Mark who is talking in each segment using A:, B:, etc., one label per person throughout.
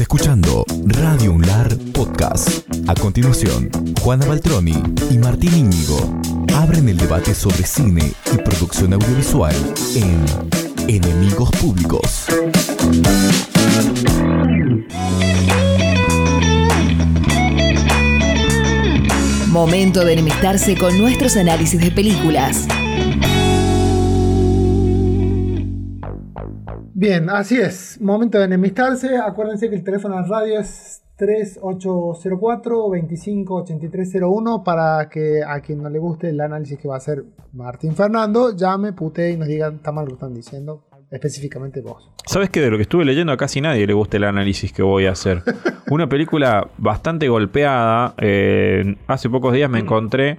A: Escuchando Radio Unlar Podcast. A continuación, Juana Baltroni y Martín Íñigo abren el debate sobre cine y producción audiovisual en Enemigos Públicos.
B: Momento de enemistarse con nuestros análisis de películas.
C: Bien, así es. Momento de enemistarse. Acuérdense que el teléfono de radio es 3804-258301 para que a quien no le guste el análisis que va a hacer Martín Fernando, llame, pute y nos digan, está mal lo que están diciendo, específicamente vos.
D: ¿Sabes que de lo que estuve leyendo a casi nadie le gusta el análisis que voy a hacer? Una película bastante golpeada. eh, hace pocos días me encontré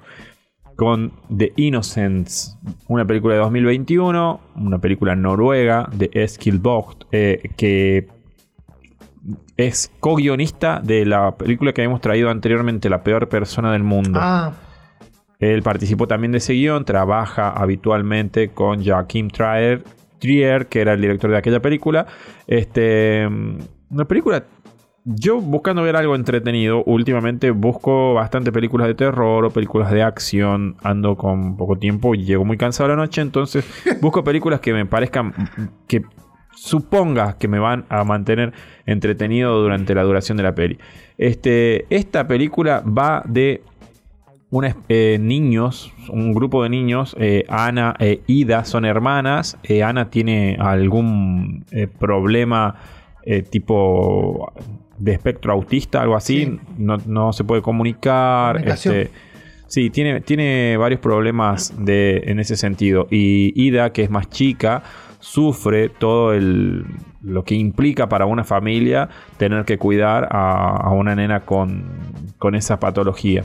D: con The Innocents, una película de 2021, una película noruega de Eskil Vogt, eh, que es co-guionista de la película que habíamos traído anteriormente, La peor persona del mundo.
C: Ah,
D: Él participó también de ese guion, trabaja habitualmente con Joachim Trier, Trier, que era el director de aquella película. Este, una película, yo buscando ver algo entretenido, últimamente busco bastante películas de terror o películas de acción, ando con poco tiempo y llego muy cansado la noche, entonces busco películas que me parezcan, que suponga que me van a mantener entretenido durante la duración de la peli. Este, esta película va de unos niños, un grupo de niños, eh, Ana e Ida son hermanas. Eh, Ana tiene algún eh, problema eh, tipo de espectro autista, algo así.
C: Sí.
D: No, no se puede comunicar. Este, sí, tiene, tiene varios problemas de, en ese sentido. Y Ida, que es más chica, sufre todo el, lo que implica para una familia tener que cuidar a, a una nena con, con esa patología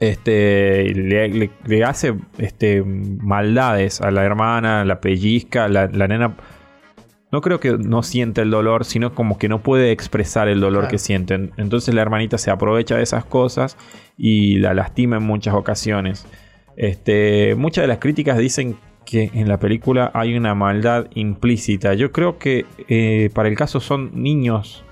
D: este, le, le- le hace este, maldades a la hermana, la pellizca, la, la nena. No creo que no siente el dolor, sino como que no puede expresar el dolor
C: Claro.
D: que sienten. Entonces la hermanita se aprovecha de esas cosas y la lastima en muchas ocasiones. Este, muchas de las críticas dicen que en la película hay una maldad implícita. Yo creo que eh, para el caso son niños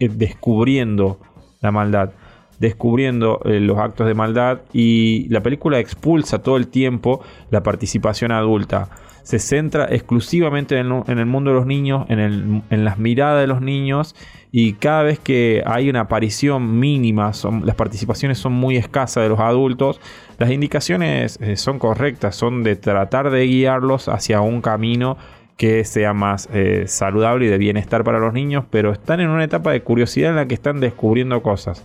D: eh, descubriendo la maldad, descubriendo eh, los actos de maldad y la película expulsa todo el tiempo la participación adulta. Se centra exclusivamente en, en el mundo de los niños, en, en las miradas de los niños y cada vez que hay una aparición mínima, las participaciones son muy escasas de los adultos, las indicaciones eh, son correctas, son de tratar de guiarlos hacia un camino que sea más eh, saludable y de bienestar para los niños, pero están en una etapa de curiosidad en la que están descubriendo cosas.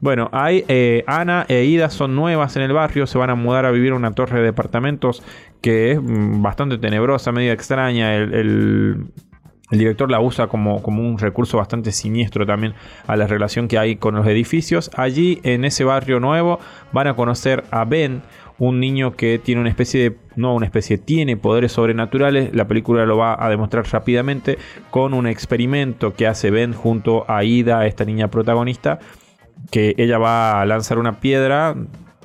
D: Bueno, hay, eh, Ana e Ida son nuevas en el barrio, se van a mudar a vivir a una torre de departamentos que es mm, bastante tenebrosa, medio extraña. El, el- el director la usa como, como un recurso bastante siniestro también a la relación que hay con los edificios. Allí, en ese barrio nuevo, van a conocer a Ben, un niño que tiene una especie de, no una especie, tiene poderes sobrenaturales. La película lo va a demostrar rápidamente con un experimento que hace Ben junto a Ida, esta niña protagonista, que ella va a lanzar una piedra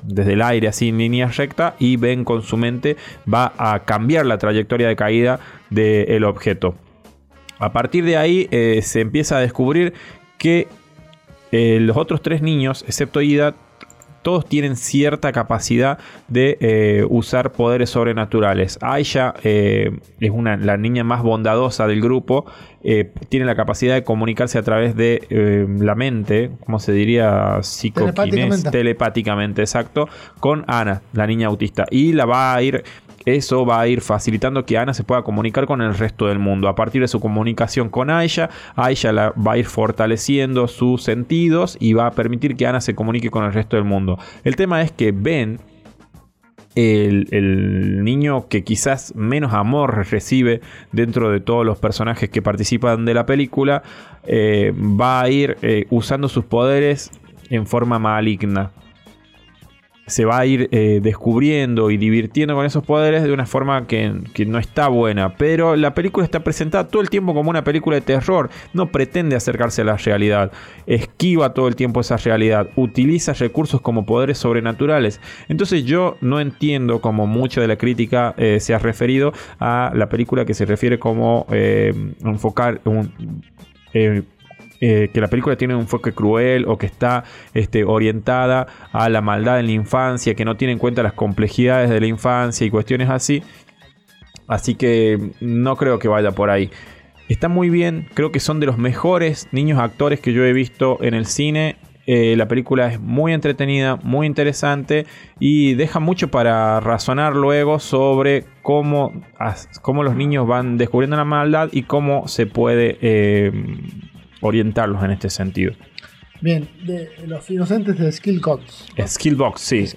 D: desde el aire así en línea recta y Ben con su mente va a cambiar la trayectoria de caída del objeto. A partir de ahí eh, se empieza a descubrir que eh, los otros tres niños, excepto Ida, todos tienen cierta capacidad de eh, usar poderes sobrenaturales. Aisha eh, es una, la niña más bondadosa del grupo, eh, tiene la capacidad de comunicarse a través de la mente, ¿cómo se diría? Psicoquines,
C: Telepáticamente.
D: telepáticamente, exacto, con Ana, la niña autista. Y la va a ir eso va a ir facilitando que Ana se pueda comunicar con el resto del mundo. A partir de su comunicación con Aisha, Aisha la va a ir fortaleciendo sus sentidos y va a permitir que Ana se comunique con el resto del mundo. El tema es que Ben, el, niño que quizás menos amor recibe dentro de todos los personajes que participan de la película, eh, va a ir eh, usando sus poderes en forma maligna se va a ir eh, descubriendo y divirtiendo con esos poderes de una forma que, que no está buena. Pero la película está presentada todo el tiempo como una película de terror. No pretende acercarse a la realidad. Esquiva todo el tiempo esa realidad. Utiliza recursos como poderes sobrenaturales. Entonces yo no entiendo como mucha de la crítica eh, se ha referido a la película que se refiere como eh, enfocar un, eh, que la película tiene un enfoque cruel o que está este, orientada a la maldad en la infancia, que no tiene en cuenta las complejidades de la infancia y cuestiones así. Así que no creo que vaya por ahí. Está muy bien, creo que son de los mejores niños actores que yo he visto en el cine. Eh, la película es muy entretenida, muy interesante y deja mucho para razonar luego sobre cómo, cómo los niños van descubriendo la maldad y cómo se puede eh, orientarlos en este sentido.
C: Bien, de los inocentes de Skillbox.
D: Skillbox, sí.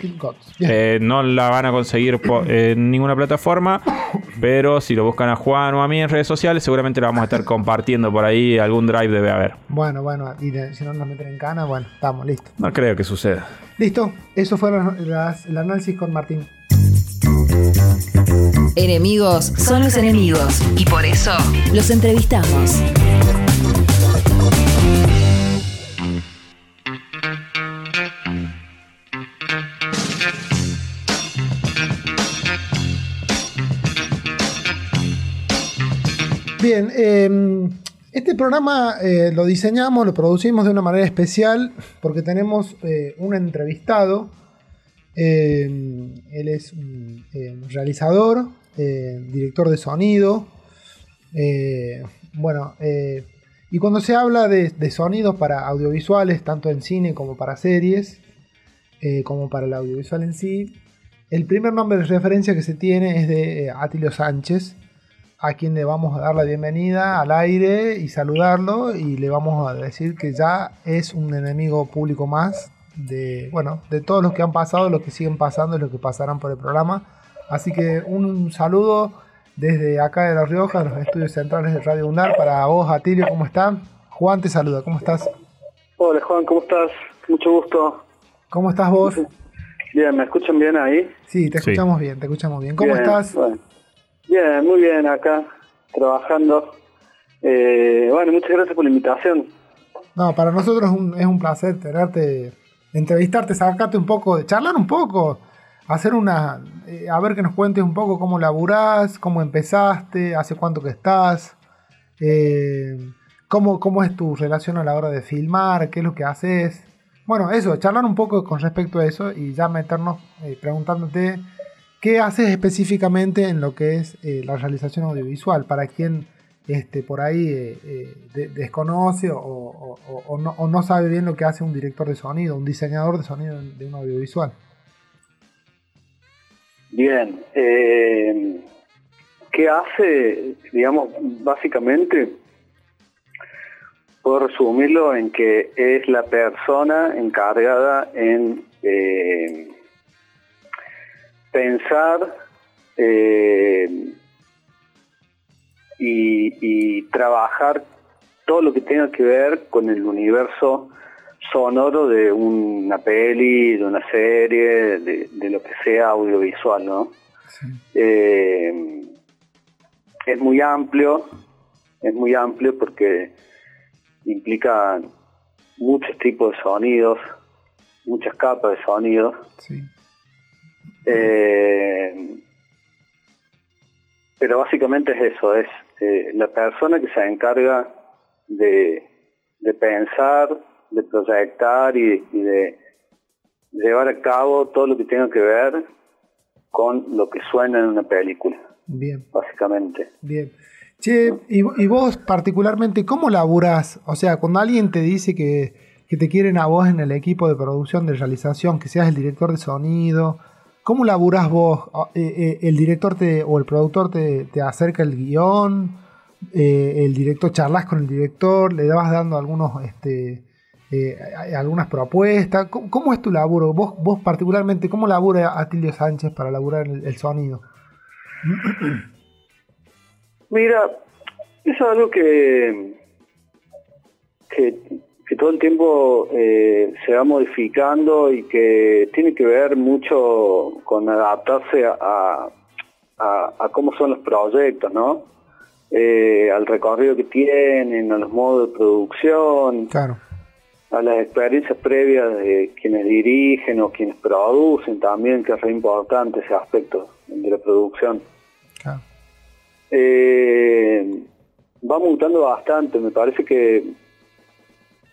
D: Eh, no la van a conseguir en ninguna plataforma, pero si lo buscan a Juan o a mí en redes sociales, seguramente lo vamos a estar compartiendo por ahí. Algún drive debe haber.
C: Bueno, bueno, y si no nos meten en cana, bueno, estamos, listos.
D: No creo que suceda.
C: Listo, eso fue el análisis con Martín.
B: Enemigos son los enemigos y por eso los entrevistamos.
C: Bien, em, este programa eh, lo diseñamos, lo producimos de una manera especial porque tenemos eh, un entrevistado. Em, él es un em, realizador, eh, director de sonido. bueno, y cuando se habla de, sonidos para audiovisuales, tanto en cine como para series, como para el audiovisual en sí, el primer nombre de referencia que se tiene es de Atilio Sánchez a quien le vamos a dar la bienvenida al aire y saludarlo y le vamos a decir que ya es un enemigo público más de, bueno, de todos los que han pasado, los que siguen pasando y los que pasarán por el programa. Así que un saludo desde acá de La Rioja, los estudios centrales de Radio UNAR, para vos, Atilio, ¿cómo están? Juan te saluda, ¿cómo estás?
E: Hola Juan, ¿cómo estás? Mucho gusto.
C: ¿Cómo estás vos?
E: Bien, ¿me escuchan bien ahí?
C: Sí, te escuchamos bien, te escuchamos bien. ¿Cómo estás?
E: Bien, muy bien acá, trabajando. Eh, bueno, muchas gracias por la invitación.
C: No, para nosotros es un, es un placer tenerte, entrevistarte, sacarte un poco, charlar un poco, hacer una, eh, a ver que nos cuentes un poco cómo laburás, cómo empezaste, hace cuánto que estás, eh, cómo, cómo es tu relación a la hora de filmar, qué es lo que haces. Bueno, eso, charlar un poco con respecto a eso y ya meternos preguntándote ¿Qué haces específicamente en lo que es eh, la realización audiovisual? Para quien este, por ahí eh, eh, desconoce o, no, sabe bien lo que hace un director de sonido, un diseñador de sonido de un audiovisual.
E: Bien, ¿qué hace? Digamos, básicamente, puedo resumirlo en que es la persona encargada en eh, y, trabajar todo lo que tenga que ver con el universo sonoro de una peli, de una serie, de, lo que sea audiovisual, ¿no? Eh, es muy amplio, es muy amplio porque implica muchos tipos de sonidos, muchas capas de sonidos. Sí. Eh, pero básicamente es eso, es eh, la persona que se encarga de, pensar, de proyectar y, de llevar a cabo todo lo que tenga que ver con lo que suena en una película. Bien. Básicamente.
C: Bien. Che, y, y, vos particularmente, ¿cómo laburas? O sea, cuando alguien te dice que, que, te quieren a vos en el equipo de producción, de realización, que seas el director de sonido, ¿Cómo laburás vos? Ah, eh, eh, ¿El director te, o el productor te, acerca el guion? Eh, ¿El director charlas con el director? ¿Le dabas dando algunos, este, algunas propuestas? ¿Cómo, es tu laburo? Vos, vos particularmente, ¿cómo labura Atilio Sánchez para laburar el, sonido?
E: Mira, es algo que, que que todo el tiempo eh, se va modificando y que tiene que ver mucho con adaptarse a, a, cómo son los proyectos, ¿no? Eh, al recorrido que tienen, a los modos de producción, a las experiencias previas de quienes dirigen o quienes producen también, que es re importante ese aspecto de la producción. Eh, va mutando bastante, me parece que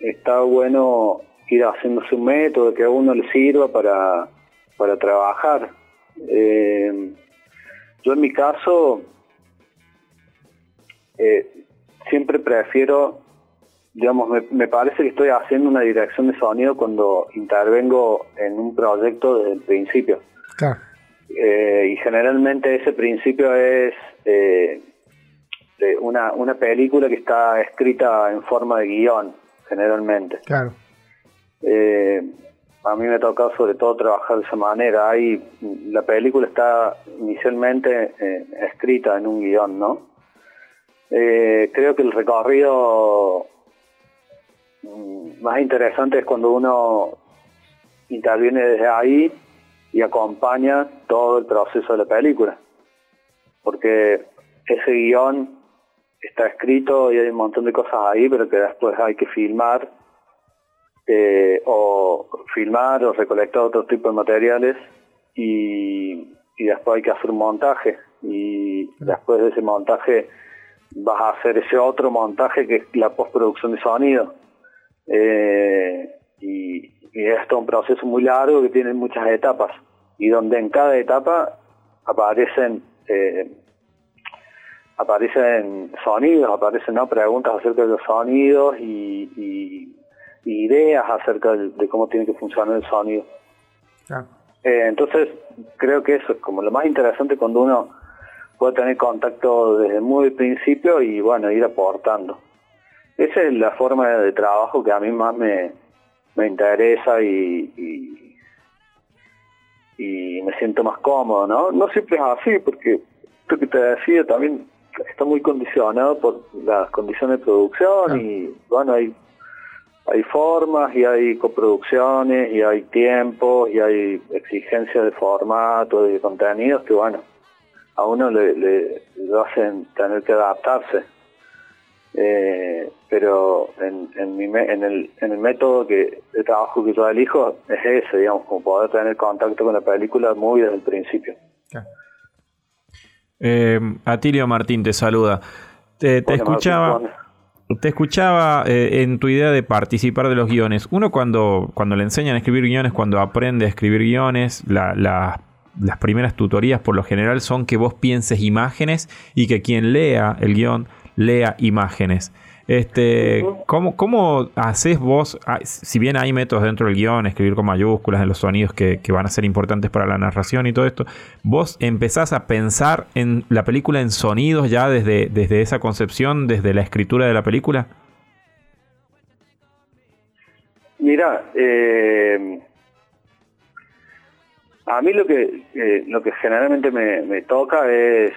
E: está bueno ir haciéndose un método que a uno le sirva para, para trabajar. Eh, yo en mi caso eh, siempre prefiero, digamos, me, parece que estoy haciendo una dirección de sonido cuando intervengo en un proyecto desde el principio. Eh, y generalmente ese principio es una, una película que está escrita en forma de guion, generalmente.
C: Claro.
E: Eh, a mí me ha tocado sobre todo trabajar de esa manera. Ahí la película está inicialmente eh, escrita en un guion, ¿no? Eh, creo que el recorrido mm, más interesante es cuando uno interviene desde ahí y acompaña todo el proceso de la película. Porque ese guion está escrito y hay un montón de cosas ahí, pero que después hay que filmar eh, o filmar o recolectar otro tipo de materiales y, después hay que hacer un montaje. Y después de ese montaje vas a hacer ese otro montaje que es la postproducción de sonido. Eh, y, esto es un proceso muy largo que tiene muchas etapas. Y donde en cada etapa aparecen eh, aparecen sonidos, aparecen ¿no? preguntas acerca de los sonidos y ideas acerca de, cómo tiene que funcionar el sonido. Eh, entonces, creo que eso es como lo más interesante cuando uno puede tener contacto desde muy principio y bueno, ir aportando. Esa es la forma de trabajo que a mí más me, me interesa y, y, y, me siento más cómodo, ¿no? No siempre es así, porque que te decía también está muy condicionado por las condiciones de producción y bueno, hay hay formas y hay coproducciones y hay tiempos y hay exigencias de formato de contenidos que bueno, a uno le, hacen tener que adaptarse. Eh, pero en, en, mi, en, el, en el método que, de trabajo que yo elijo es ese, digamos, como poder tener contacto con la película muy desde el principio.
D: Eh, Atilio Martín te saluda. Te, escuchaba... Te escuchaba eh, en tu idea de participar de los guiones. Uno cuando, cuando le enseñan a escribir guiones, cuando aprende a escribir guiones, las primeras tutorías por lo general son que vos pienses imágenes y que quien lea el guion lea imágenes. Este, ¿cómo, ¿Cómo haces vos, ah, si bien hay métodos dentro del guion, escribir con mayúsculas en los sonidos que, van a ser importantes para la narración y todo esto, vos empezás a pensar en la película en sonidos ya desde, desde esa concepción, desde la escritura de la película?
E: Mira, eh, a mí lo que, eh, lo que generalmente me, me toca es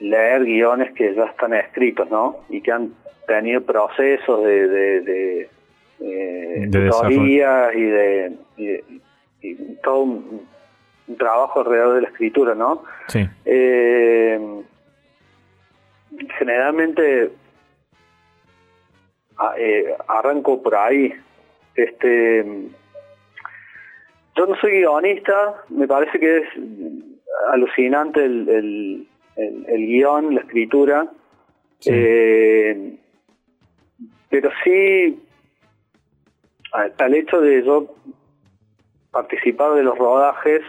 E: leer guiones que ya están escritos, ¿no? Y que han tenido procesos de, de, de, eh, y de, y, todo un, trabajo alrededor de la escritura, ¿no?
D: Sí.
E: Eh, generalmente eh, arranco por ahí. Este, yo no soy guionista, me parece que es alucinante el, el, el, guion, la escritura. Eh, pero sí, al hecho de yo participar de los rodajes,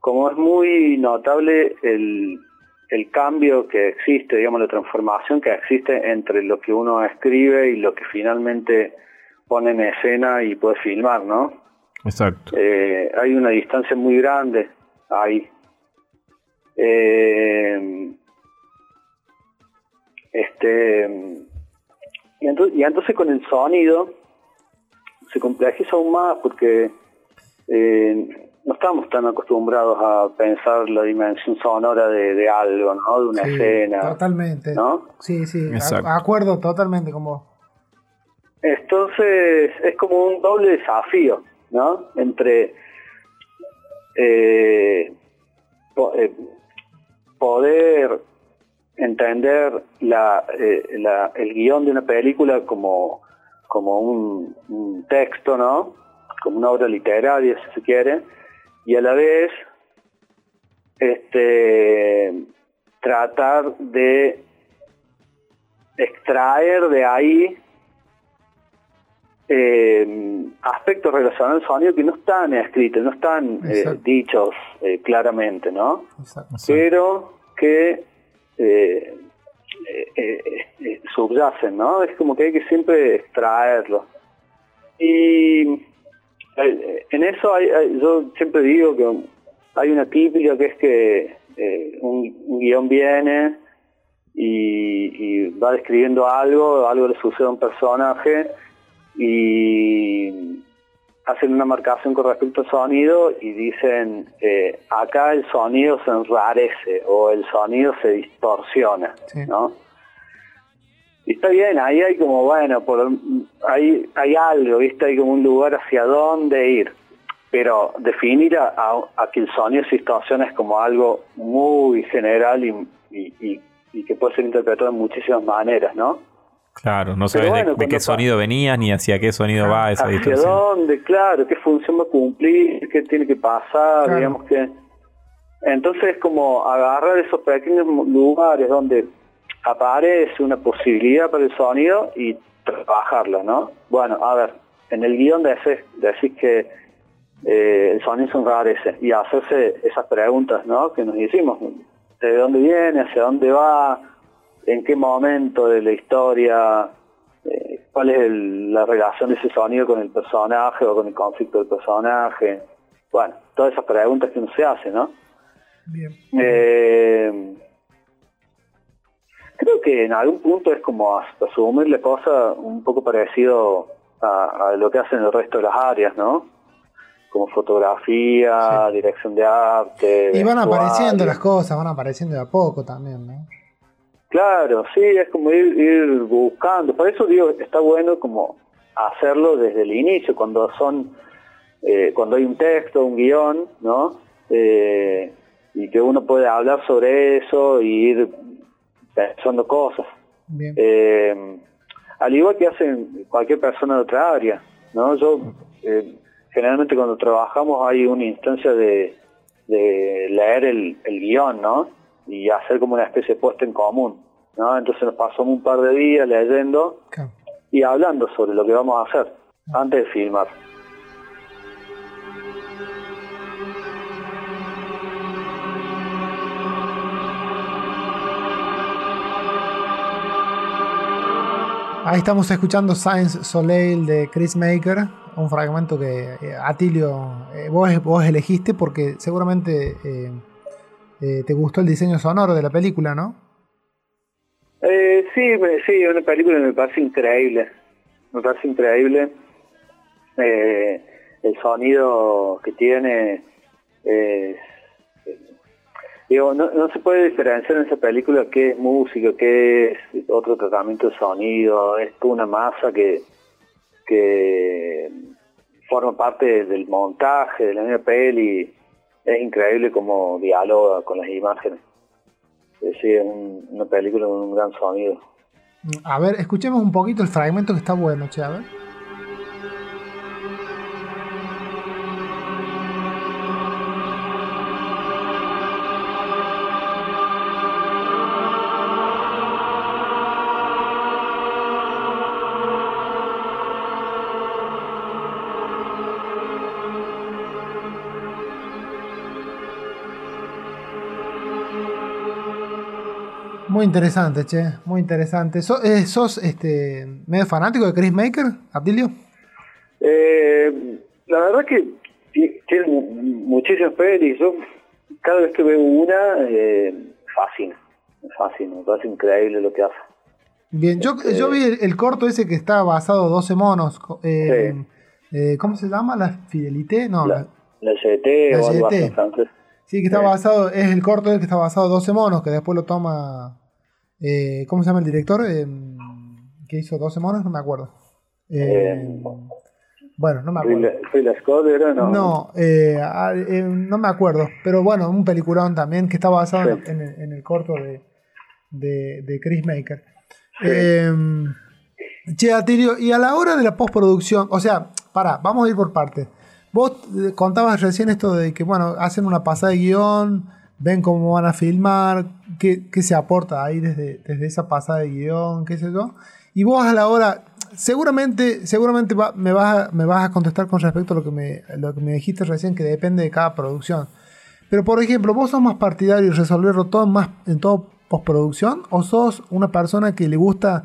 E: como es muy notable el, el cambio que existe, digamos, la transformación que existe entre lo que uno escribe y lo que finalmente pone en escena y puede filmar, ¿no?
D: Exacto.
E: Eh, hay una distancia muy grande ahí. Eh, este y entonces, con el sonido se complejiza aún más porque eh, no estamos tan acostumbrados a pensar la dimensión sonora de, algo, ¿no? De una escena.
C: Totalmente. ¿no? Sí, sí, acuerdo totalmente como
E: Entonces es como un doble desafío, ¿no? Entre eh, eh, poder entender eh, el guion de una película como, como un, texto, ¿no? Como una obra literaria, si se quiere, y a la vez este, tratar de extraer de ahí eh, aspectos relacionados al sonido que no están escritos, no están eh, dichos eh, claramente, ¿no?
C: Exacto.
E: Pero que eh, eh, subyacen, ¿no? Es como que hay que siempre extraerlo. Y en eso hay- hay- yo siempre digo que hay una típica que es que un, un guion viene y, y va describiendo algo, algo le sucede a un personaje y hacen una marcación con respecto al sonido y dicen eh, acá el sonido se enrarece o el sonido se distorsiona,
C: Sí.
E: ¿no? Y está bien, ahí hay como, bueno, por, hay, hay algo, ¿viste? Hay como un lugar hacia dónde ir. Pero definir a, a- a que el sonido se distorsiona es como algo muy general y, y- y- y que puede ser interpretado de muchísimas maneras, ¿no?
D: Claro, no sabes de-
E: bueno,
D: de,
E: cuando
D: qué sonido venías ni hacia qué sonido va esa
E: ¿Hacia
D: distorsión.
E: dónde? Claro, qué función va a cumplir, qué tiene que pasar,
C: Claro.
E: digamos que... Entonces es como agarrar esos pequeños lugares donde aparece una posibilidad para el sonido y trabajarla, ¿no? Bueno, a ver, en el guion decís, decís que eh, el sonido se enrarece y hacerse esas preguntas, ¿no? Que nos hicimos, ¿de dónde viene? ¿Hacia dónde va? ¿En qué momento de la historia? eh, ¿Cuál es el- la relación de ese sonido con el personaje o con el conflicto del personaje? Bueno, todas esas preguntas que uno se hace, ¿no?
C: Bien.
E: Eh, creo que en algún punto es como as- asumirle cosas un poco parecido a, a lo que hacen el resto de las áreas, ¿no? Como fotografía, dirección de arte.
C: Y van apareciendo las cosas, van apareciendo de a poco también, ¿no?
E: Claro, sí, es como ir, ir buscando. Por eso digo, está bueno como hacerlo desde el inicio, cuando son, eh, cuando hay un texto, un guion, ¿no? Eh, y que uno puede hablar sobre eso y ir pensando cosas.
C: Bien.
E: Eh, al igual que hacen cualquier persona de otra área, ¿no? Yo, eh, generalmente cuando trabajamos hay una instancia de, de leer el, el guion, ¿no? Y hacer como una especie de puesta en común, ¿no? Entonces nos pasamos un par de días leyendo
C: Claro.
E: y hablando sobre lo que vamos a hacer antes de filmar.
C: Ahí estamos escuchando Science Soleil de Chris Maker, un fragmento que eh, Atilio, eh, vos, vos elegiste porque seguramente eh, eh, te gustó el diseño sonoro de la película, ¿no?
E: Eh, sí, me- sí, una película me parece increíble. Me parece increíble. Eh, el sonido que tiene es... Digo, no, no se puede diferenciar en esa película qué es música, qué es otro tratamiento de sonido. Es una masa que, que forma parte del montaje de la misma peli. Es increíble cómo dialoga con las imágenes. Es un- una película con un gran sonido.
C: A ver, escuchemos un poquito el fragmento que está bueno, che. Muy interesante, che, muy interesante. Eh, ¿Sos este, medio fanático de Chris Maker, Atilio?
E: Eh, la verdad que ti- tiene mu- muchísimas pelis. Yo cada vez que veo una, eh, fascina. Fascina, me parece increíble lo que hace.
C: Bien, yo, yo vi el, el corto ese que está basado 12 monos. eh,
E: Sí.
C: eh, ¿Cómo se llama? ¿La Fidelité? No,
E: La,
C: la-
E: la o algo así
C: GT.
E: en francés.
C: sí, que está
E: Sí.
C: basado, es el corto que está basado 12 monos, que después lo toma. Eh, ¿Cómo se llama el director? Eh, ¿Qué hizo 12 monos? No me acuerdo. Eh, bueno, no me acuerdo.
E: Ridley Ridley Scott era, no.
C: No, eh, ah, eh, no me acuerdo. Pero bueno, un peliculón también que está basado
E: Sí.
C: en, el, en el corto de, de, de Chris Maker.
E: Sí.
C: Che, Atilio, y a la hora de la postproducción, o sea, pará, vamos a ir por partes. Vos contabas recién esto de que, bueno, hacen una pasada de guion, ven cómo van a filmar, qué, se aporta ahí desde, desde esa pasada de guion, qué sé yo. Y vos a la hora, seguramente, seguramente me, vas a, me vas a contestar con respecto a lo que, me, lo que me dijiste recién, que depende de cada producción. Pero por ejemplo, ¿vos sos más partidario de resolverlo todo más en todo postproducción? ¿O sos una persona que le gusta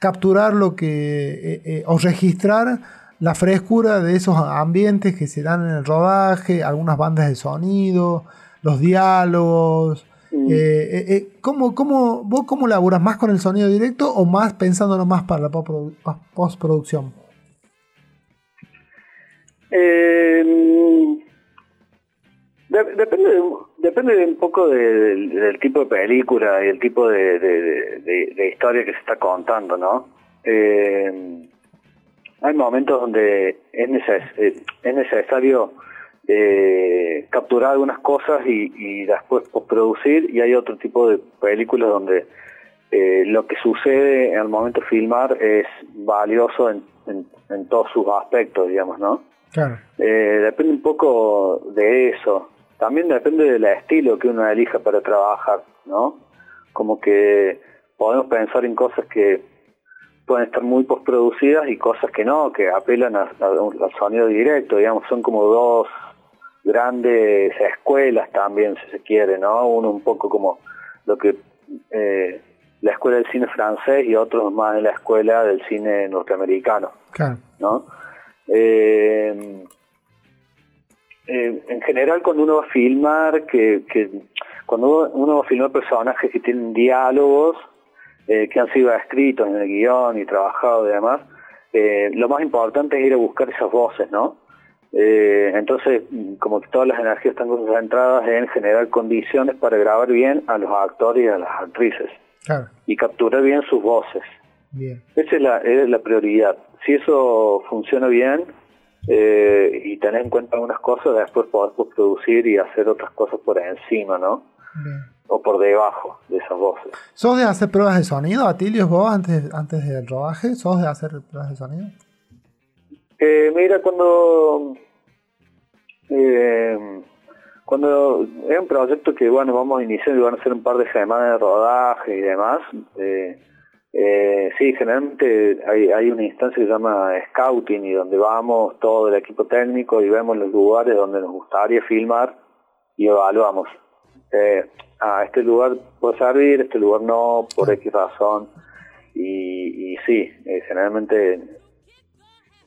C: capturar lo que. Eh, eh, o registrar la frescura de esos ambientes que se dan en el rodaje, algunas bandas de sonido, los diálogos? Mm. Eh, ¿cómo, cómo, ¿Vos cómo laburas? ¿Más con el sonido directo o más pensándolo más para la postproducción?
E: Eh, depende, depende un poco del tipo de película y el tipo de, historia que se está contando, ¿no? Eh, hay momentos donde es, eh, es necesario eh, capturar algunas cosas y, después producir y hay otro tipo de películas donde lo que sucede al momento de filmar es valioso en, en todos sus aspectos, digamos, ¿no? Claro. depende un poco de eso. También depende del estilo que uno elija para trabajar, ¿no? Como que podemos pensar en cosas que pueden estar muy postproducidas y cosas que no, que apelan al sonido directo, digamos, son como dos grandes escuelas también, si se quiere, ¿no? Uno un poco como lo que eh, la escuela del cine francés y otros más en la escuela del cine norteamericano, claro. ¿no? Eh, eh, en general cuando uno va a filmar, que, cuando uno va a filmar personajes que tienen diálogos, eh, que han sido escritos en el guion y trabajados y demás, eh, lo más importante es ir a buscar esas voces, ¿no? Entonces, como que todas las energías están concentradas en generar condiciones para grabar bien a los actores y a las actrices. Y capturar bien sus voces. Esa es la, es la prioridad. Si eso funciona bien, eh, y tener en cuenta algunas cosas, después poder producir y hacer otras cosas por encima, ¿no? O por debajo de esas voces.
C: ¿Sos de hacer pruebas de sonido, Atilio, vos antes, antes del rodaje? ¿Sos de hacer pruebas de sonido?
E: Eh, mira, cuando... Eh, cuando es un proyecto que, bueno, vamos a iniciar y van a ser un par de semanas de rodaje y demás, eh, eh, sí, generalmente hay, una instancia que se llama scouting y donde vamos todo el equipo técnico y vemos los lugares donde nos gustaría filmar y evaluamos. Eh, ah, este lugar puede servir, este lugar no, por X razón. Y, y sí, eh, generalmente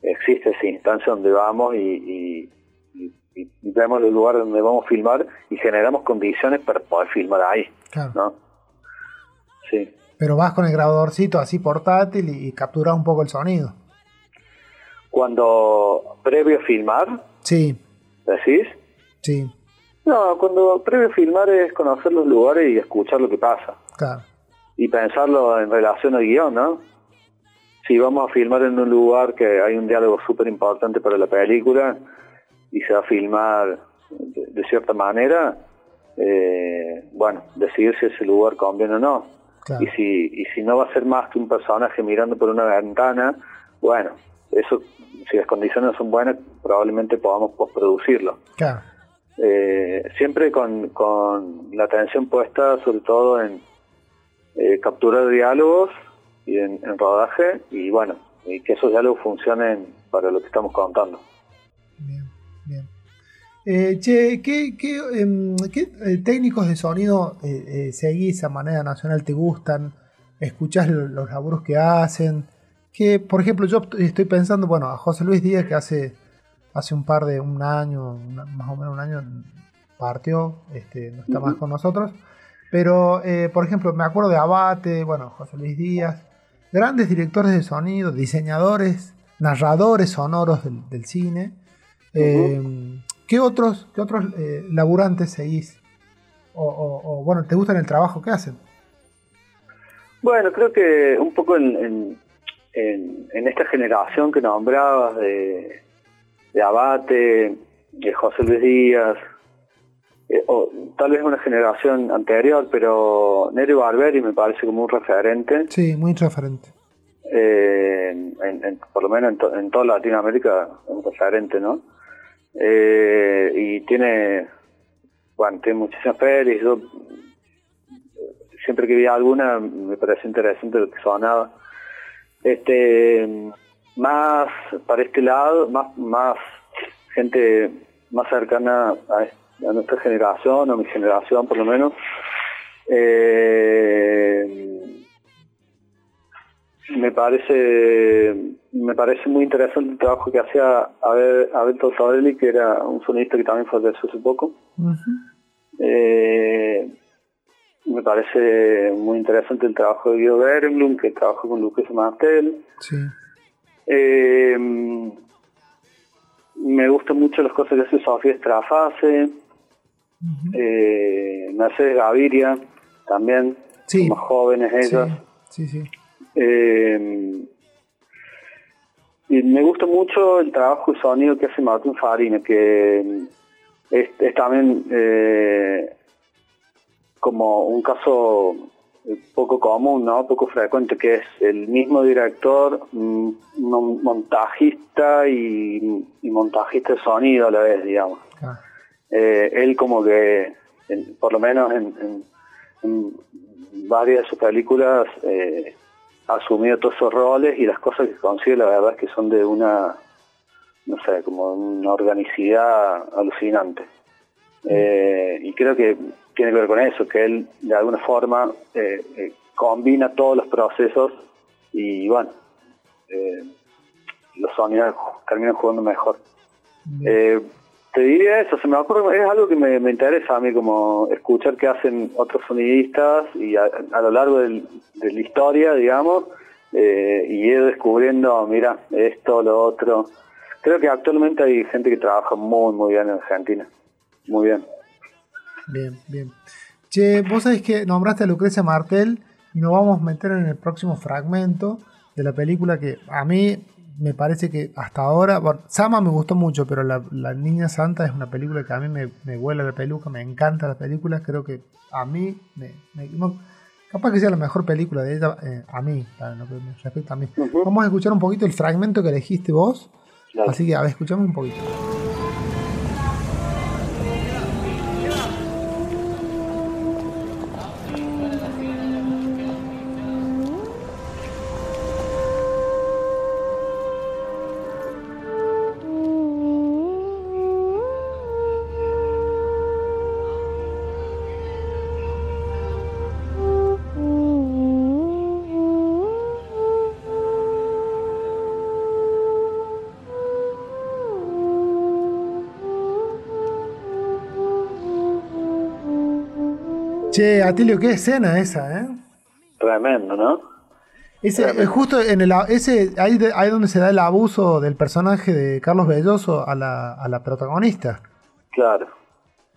E: existe esa instancia donde vamos y, vemos los lugares donde vamos a filmar y generamos condiciones para poder filmar ahí. ¿no?
C: Sí. Pero vas con el grabadorcito así portátil y, capturas un poco el sonido.
E: Cuando previo a filmar.
C: Sí.
E: ¿Decís?
C: Sí.
E: No, cuando previo a filmar es conocer los lugares y escuchar lo que pasa.
C: Claro.
E: Y pensarlo en relación al guion, ¿no? Si vamos a filmar en un lugar que hay un diálogo súper importante para la película y se va a filmar de, cierta manera, eh, bueno, decidir si ese lugar conviene o no. Y, si, y si no va a ser más que un personaje mirando por una ventana, bueno, eso, si las condiciones son buenas, probablemente podamos postproducirlo. Eh, siempre con, con, la atención puesta sobre todo en eh, capturar diálogos y en, rodaje y bueno, y que esos diálogos funcionen para lo que estamos contando.
C: Eh, che, ¿qué, qué, em, eh, técnicos de sonido eh, seguís a manera nacional? ¿Te gustan? ¿Escuchás los, laburos que hacen? Que, por ejemplo, yo estoy pensando, bueno, a José Luis Díaz, que hace, hace un par de un año, más o menos un año, partió, este, no está más con nosotros. Pero, por ejemplo, me acuerdo de Abate, bueno, José Luis Díaz, grandes directores de sonido, diseñadores, narradores sonoros del, cine. ¿Qué otros, qué otros eh, laburantes seguís? O, bueno, ¿te gustan el trabajo que hacen?
E: Bueno, creo que un poco en, en, esta generación que nombrabas de, de Abate, de José Luis Díaz, eh, o tal vez una generación anterior, pero Neri Barberi me parece como un referente.
C: Sí, muy referente.
E: Eh, por lo menos en, toda Latinoamérica, un referente, ¿no? Eh, y tiene, bueno, tiene muchísimas pelis. Yo, siempre que vi alguna me pareció interesante lo que sonaba. Este, más para este lado, más, más gente más cercana a, nuestra generación, a mi generación por lo menos. Eh, me parece me parece muy interesante el trabajo que hacía Abel, Abel Tortorelli, que era un sonista que también falleció hace poco. Eh, me parece muy interesante el trabajo de Guido Berenblum, que trabajó con Lucas Martel. Sí. Eh, me gustan mucho las cosas que hace Sofía Eh, Mercedes Gaviria, también, sí. más jóvenes ellas. Sí, sí. Eh, y me gusta mucho el trabajo de sonido que hace Martín Farina, que es, también eh, como un caso poco común, ¿no? Poco frecuente, que es el mismo director, mm, montajista y, montajista de sonido a la vez, digamos. Eh, él como que, por lo menos en, varias de sus películas, eh, ha asumido todos esos roles y las cosas que consigue, la verdad es que son de una, no sé, como una organicidad alucinante. Eh, y creo que tiene que ver con eso, que él de alguna forma combina todos los procesos y bueno, los sonidos terminan jugando mejor. Te diría eso, se me ocurre, es algo que me, interesa a mí, como escuchar qué hacen otros sonidistas y a, lo largo de la historia, digamos, y ir descubriendo, mira, esto, lo otro. Creo que actualmente hay gente que trabaja muy, muy bien en Argentina. Muy bien.
C: Bien, bien. Che, vos sabés que nombraste a Lucrecia Martel y nos vamos a meter en el próximo fragmento de la película que a mí me parece que hasta ahora, bueno, Sama me gustó mucho, pero la, Niña Santa es una película que a mí me, me huele la peluca, me encanta la película, creo que a mí, me, capaz que sea la mejor película de ella, eh, a mí, para lo que me respecta a mí. Vamos a escuchar un poquito el fragmento que elegiste vos, así que a ver, escuchamos un poquito. Che, Atilio, qué escena esa, ¿eh?
E: Tremendo, ¿no?
C: Ese, eh, justo en el ese ahí, ahí donde se da el abuso del personaje de Carlos Belloso a la, a la protagonista.
E: Claro.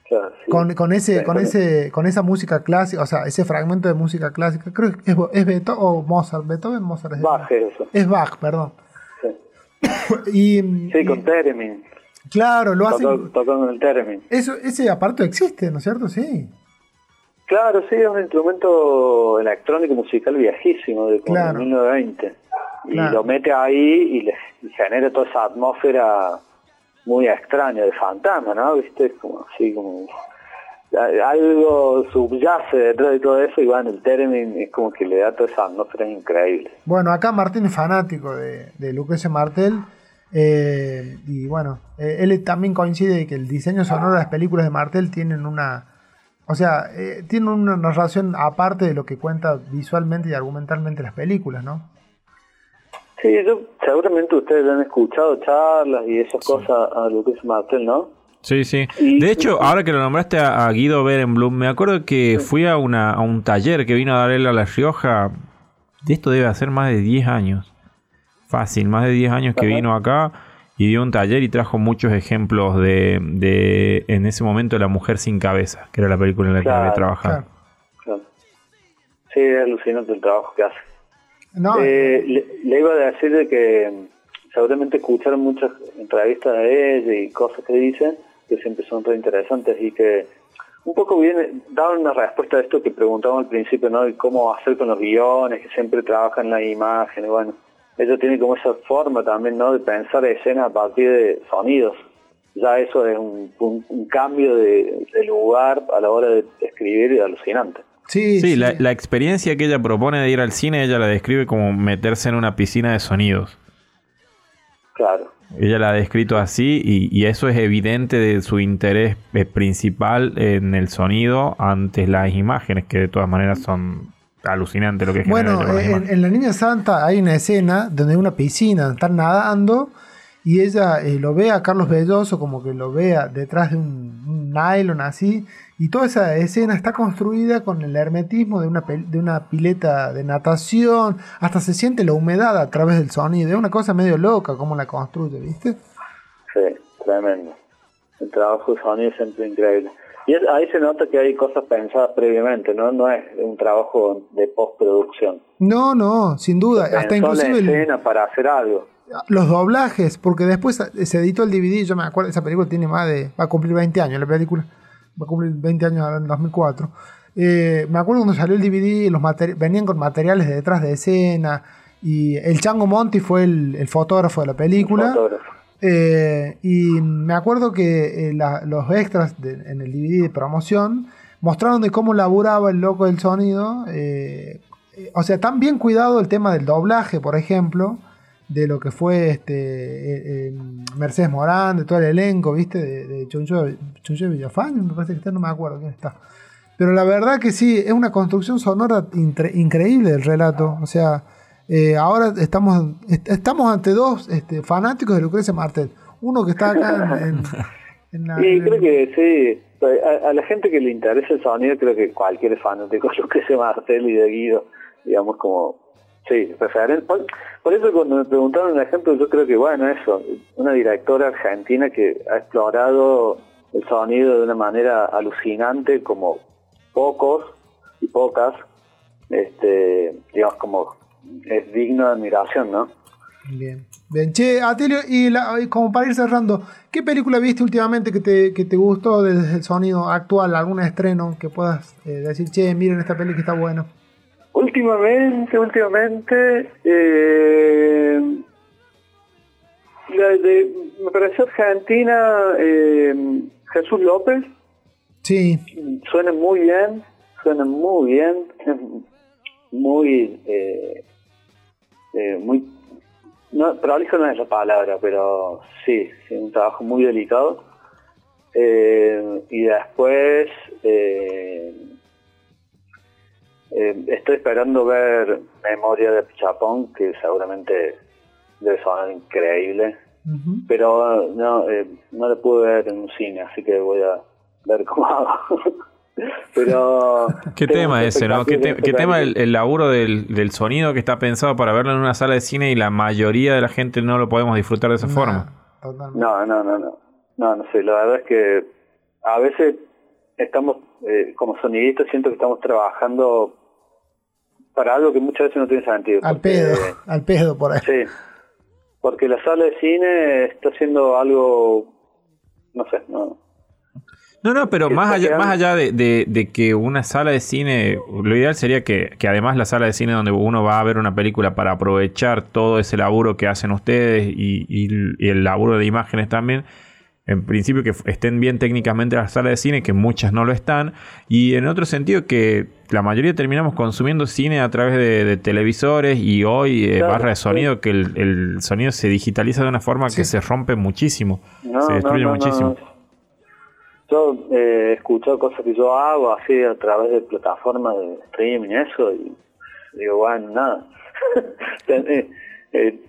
E: Claro,
C: con, con ese con ese con esa música clásica o sea ese fragmento de música clásica creo que es, es Beethoven o Mozart Beethoven Mozart
E: es Bach eso.
C: Es Bach perdón.
E: Sí, sí con Teremin.
C: Claro lo hace
E: tocando el Teremin.
C: Eso ese aparato existe no es cierto sí
E: Claro, sí, es un instrumento electrónico musical viejísimo de claro. 1920. Y lo mete ahí y le genera toda esa atmósfera muy extraña de fantasma, ¿no? ¿Viste? Como así, como algo subyace detrás de todo eso y bueno, el término es como que le da toda esa atmósfera increíble.
C: Bueno, acá Martín es fanático de, de Lucrecia Martel eh, y bueno, eh, él también coincide que el diseño sonoro de las películas de Martel tienen una o sea, eh, tiene una narración aparte de lo que cuenta visualmente y argumentalmente las películas, ¿no?
E: Sí, yo, seguramente ustedes han escuchado charlas y esas cosas a lo que es Martel, ¿no?
D: Sí, sí. de hecho, ahora que lo nombraste a, Guido Berenblum, me acuerdo que fui a, una, a un taller que vino a dar él a La Rioja. De esto debe hacer más de 10 años. Fácil, más de 10 años que vino acá y dio un taller y trajo muchos ejemplos de, de, en ese momento La Mujer Sin Cabeza, que era la película en la que había trabajado.
E: Sí, es alucinante el trabajo que hace. Eh, le, iba a decir de que seguramente escucharon muchas entrevistas de ella y cosas que dicen que siempre son muy interesantes y que un poco viene, daban una respuesta a esto que preguntamos al principio, ¿no? De cómo hacer con los guiones, que siempre trabajan en la imagen, y bueno ella tiene como esa forma también, ¿no? De pensar escenas a partir de sonidos. Ya eso es un, cambio de, lugar a la hora de escribir y alucinante.
C: Sí,
D: Sí,
C: sí.
D: La, la experiencia que ella propone de ir al cine, ella la describe como meterse en una piscina de sonidos.
E: Claro.
D: Ella la ha descrito así y, y eso es evidente de su interés eh, principal en el sonido ante las imágenes, que de todas maneras son alucinantes lo que genera
C: Bueno, en, La Niña Santa hay una escena donde hay una piscina, donde están nadando y ella eh, lo ve a Carlos Belloso como que lo vea detrás de un, un nylon así. Y toda esa escena está construida con el hermetismo de una, de una pileta de natación. Hasta se siente la humedad a través del sonido. Es una cosa medio loca cómo la construye, ¿viste?
E: Sí, tremendo. El trabajo de sonido es siempre increíble. Y ahí se nota que hay cosas pensadas previamente, ¿no? No es un trabajo de postproducción.
C: No, no, sin duda. Hasta inclusive
E: la
C: el-
E: escena para hacer algo.
C: los doblajes, porque después se editó el DVD, yo me acuerdo, esa película tiene más de, va a cumplir 20 años la película, va a cumplir 20 años en 2004. Eh, me acuerdo cuando salió el DVD, los venían con materiales de detrás de escena, y el Chango Monti fue el, el fotógrafo de la película.
E: Fotógrafo.
C: Eh, y me acuerdo que eh, la- los extras de- en el DVD de promoción mostraron de cómo laburaba el loco del sonido. eh, eh, o sea, tan bien cuidado el tema del doblaje, por ejemplo, de lo que fue este eh, eh, Mercedes Morán, de todo el elenco, ¿viste? De, de Chuncho, Chuncho Villafañe, me parece que está, no me acuerdo quién está. Pero la verdad que sí, es una construcción sonora intre- increíble del relato. O sea, eh, ahora estamos, est- estamos ante dos este, fanáticos de Lucrecia Martel. Uno que está acá en, en- en la... En-
E: creo que sí, a, a la gente que le interesa el sonido, creo que cualquier fanático de se Martel y de Guido, digamos como, sí, referente. Por, por eso cuando me preguntaron el ejemplo, yo creo que bueno, eso, una directora argentina que ha explorado el sonido de una manera alucinante como pocos y pocas, este, digamos como es digno de admiración, ¿no?
C: Bien. Bien, che, Atilio, y, la- y como para ir cerrando, ¿qué película viste últimamente que te, que te gustó desde el sonido actual? ¿Algún estreno que puedas eh, decir, che, miren esta peli que está buena?
E: Últimamente, últimamente, eh, la de, me pareció Argentina, eh, Jesús López,
C: Sí,
E: suena muy bien, suena muy bien, muy, eh, eh, muy, no, prolijo no es la palabra, pero sí, sí, un trabajo muy delicado. Eh, y después, eh, eh, estoy esperando ver Memoria de Chapón, que seguramente debe sonar increíble, pero no, eh, no lo pude ver en un cine, así que voy a ver cómo hago. Pero
D: ¿Qué tema ese, no? ¿Qué, te-
E: expectativas
D: qué tema el, el laburo del, del sonido que está pensado para verlo en una sala de cine y la mayoría de la gente no lo podemos disfrutar de esa forma?
C: Totalmente.
E: No, no, no, no. No, no sé, la verdad es que a veces estamos, eh, como sonidistas, siento que estamos trabajando para algo que muchas veces no tiene sentido.
C: al
E: porque-
C: pedo, al pedo por ahí.
E: Sí, porque la sala de cine está haciendo algo, no sé, no.
D: No, no, pero más allá, más allá de, de- de que una sala de cine, lo ideal sería que, que además la sala de cine donde uno va a ver una película para aprovechar todo ese laburo que hacen ustedes y, y- y el laburo de imágenes también, en principio que estén bien técnicamente las salas de cine, que muchas no lo están, y en otro sentido que la mayoría terminamos consumiendo cine a través de, de televisores y hoy eh,
E: Claro,
D: barra de
E: sí.
D: sonido, que el, el sonido se digitaliza de una forma
C: Sí.
D: que se rompe muchísimo,
E: No,
D: se destruye
E: no, no,
D: muchísimo.
E: Yo eh, he escuchado cosas que yo hago así a través de plataformas de streaming y eso, y digo, bueno, nada. Eh, eh,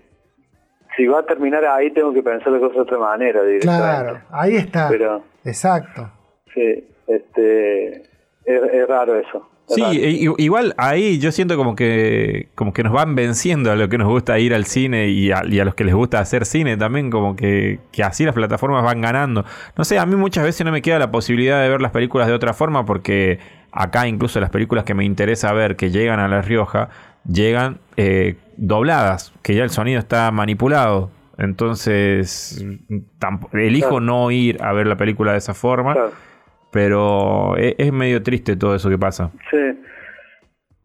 E: si va a terminar ahí, tengo que pensar las cosas de otra manera. directamente.
C: Claro, ahí está.
E: Pero,
C: Exacto.
E: sí, este, es, es raro eso.
D: Sí, igual ahí yo siento como que como que nos van venciendo a lo que nos gusta ir al cine y a, y a los que les gusta hacer cine también, como que, que así las plataformas van ganando. No sé, a mí muchas veces no me queda la posibilidad de ver las películas de otra forma porque acá incluso las películas que me interesa ver que llegan a La Rioja llegan eh, dobladas, que ya el sonido está manipulado. Entonces, tamp- elijo no ir a ver la película de esa forma,
E: Claro.
D: Pero e- es medio triste todo eso que pasa.
E: Sí.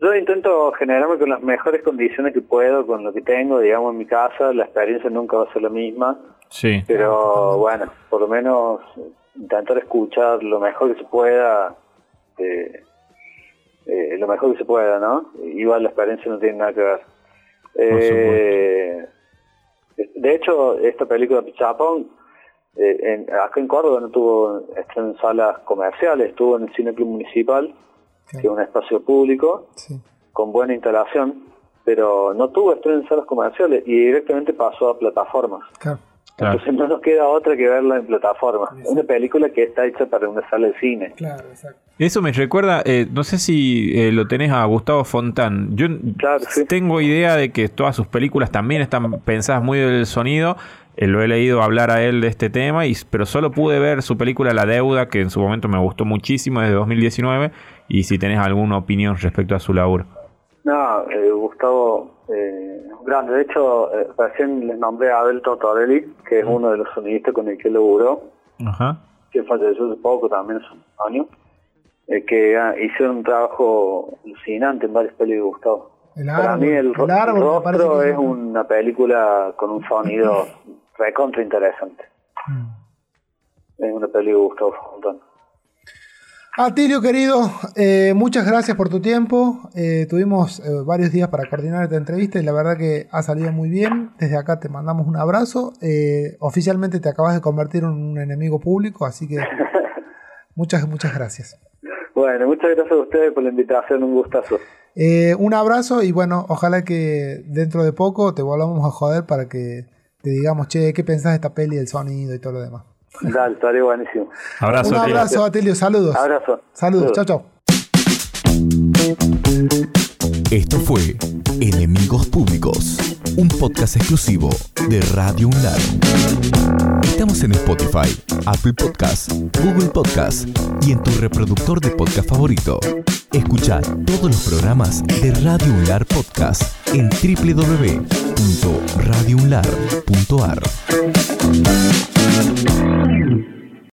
E: Yo intento generarme con las mejores condiciones que puedo, con lo que tengo, digamos, en mi casa. La experiencia nunca va a ser la misma,
D: Sí.
E: pero bueno, por lo menos intentar escuchar lo mejor que se pueda, eh, eh, lo mejor que se pueda, ¿no? Igual la experiencia no tiene nada que ver. Eh, de hecho, esta película Pichapón, eh, en, acá en Córdoba no tuvo estreno en salas comerciales, estuvo en el Cine Club Municipal, que es un espacio público, con buena instalación, pero no tuvo estreno en salas comerciales y directamente pasó a plataformas. Entonces no nos queda otra que verla en plataforma. Una película que está hecha para una sala de cine.
C: Claro, exacto.
D: Eso me recuerda, eh, no sé si eh, lo tenés a Gustavo Fontán. Yo tengo idea de que todas sus películas también están pensadas muy del sonido. Eh, lo he leído hablar a él de este tema, y, pero solo pude ver su película La Deuda, que en su momento me gustó muchísimo, desde 2019. Y si tenés alguna opinión respecto a su labor.
E: No, Gustavo eh, grande. De hecho, eh, recién les nombré a Abel Totorelli, que es uno de los sonidistas con el que laburó, Ajá. que falleció hace poco también, hace un año, eh, que hicieron un trabajo alucinante en varias películas de Gustavo. Para mí el, rostro es una película con un sonido recontra interesante. Mm. Es una película de Gustavo Fontana.
C: Atilio querido, eh, muchas gracias por tu tiempo. Eh, tuvimos eh, varios días para coordinar esta entrevista y la verdad que ha salido muy bien. Desde acá te mandamos un abrazo. oficialmente te acabas de convertir en un enemigo público, así que muchas, muchas gracias.
E: Bueno, muchas gracias a ustedes por la invitación, un gustazo.
C: un abrazo y bueno, ojalá que dentro de poco te volvamos a joder para que te digamos, che, ¿qué pensás de esta peli, el sonido y todo lo demás?
E: Dale, estaría buenísimo.
C: Abrazo, Un abrazo, Atelio. Saludos.
E: Abrazo.
C: Saludos. Chao, chao.
A: Esto fue Enemigos Públicos, un podcast exclusivo de Radio UNLAR. Estamos en Spotify, Apple Podcasts, Google Podcasts y en tu reproductor de podcast favorito. Escucha todos los programas de Radio UNLAR Podcast en www.radiounlar.ar.